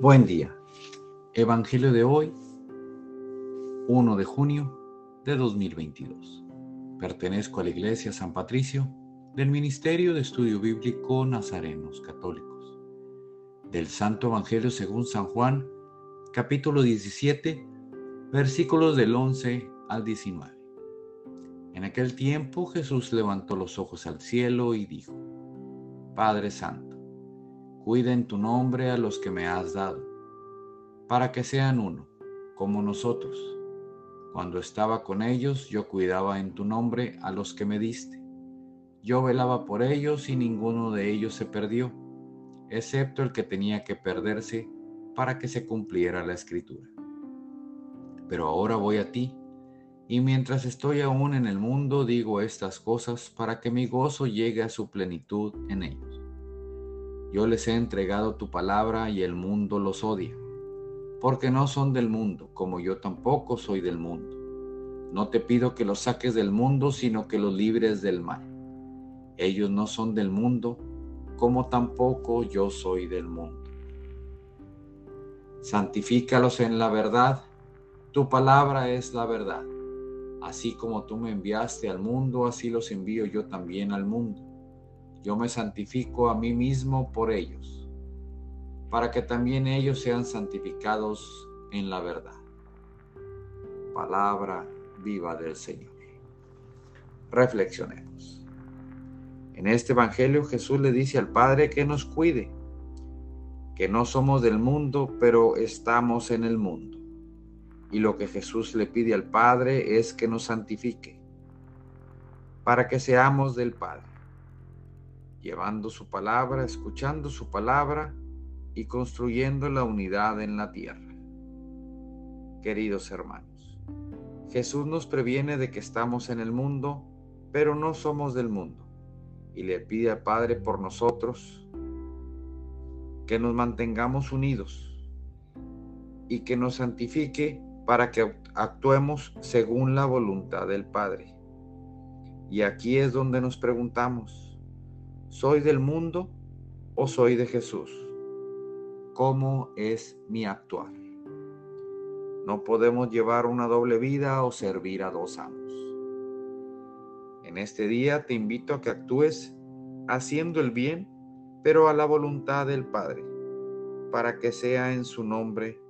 Buen día. Evangelio de hoy, 1 de junio de 2022. Pertenezco a la Iglesia San Patricio del Ministerio de Estudio Bíblico Nazarenos Católicos. Del Santo Evangelio según San Juan, capítulo 17, versículos del 11 al 19. En aquel tiempo Jesús levantó los ojos al cielo y dijo, Padre Santo, cuida en tu nombre a los que me has dado, para que sean uno, como nosotros. Cuando estaba con ellos, yo cuidaba en tu nombre a los que me diste. Yo velaba por ellos y ninguno de ellos se perdió, excepto el que tenía que perderse para que se cumpliera la escritura. Pero ahora voy a ti, y mientras estoy aún en el mundo digo estas cosas para que mi gozo llegue a su plenitud en ellos. Yo les he entregado tu palabra y el mundo los odia, porque no son del mundo, como yo tampoco soy del mundo. No te pido que los saques del mundo, sino que los libres del mal. Ellos no son del mundo, como tampoco yo soy del mundo. Santifícalos en la verdad, tu palabra es la verdad. Así como tú me enviaste al mundo, así los envío yo también al mundo yo me santifico a mí mismo por ellos, para que también ellos sean santificados en la verdad. Palabra viva del Señor. Reflexionemos. En este Evangelio Jesús le dice al Padre que nos cuide, que no somos del mundo, pero estamos en el mundo. Y lo que Jesús le pide al Padre es que nos santifique, para que seamos del Padre llevando su palabra, escuchando su palabra y construyendo la unidad en la tierra. Queridos hermanos, Jesús nos previene de que estamos en el mundo, pero no somos del mundo, y le pide al Padre por nosotros que nos mantengamos unidos y que nos santifique para que actuemos según la voluntad del Padre. Y aquí es donde nos preguntamos, ¿Soy del mundo o soy de Jesús? ¿Cómo es mi actuar? No podemos llevar una doble vida o servir a dos amos. En este día te invito a que actúes haciendo el bien, pero a la voluntad del Padre, para que sea en su nombre.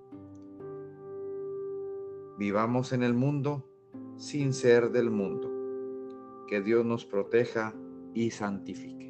Vivamos en el mundo sin ser del mundo. Que Dios nos proteja y santifique.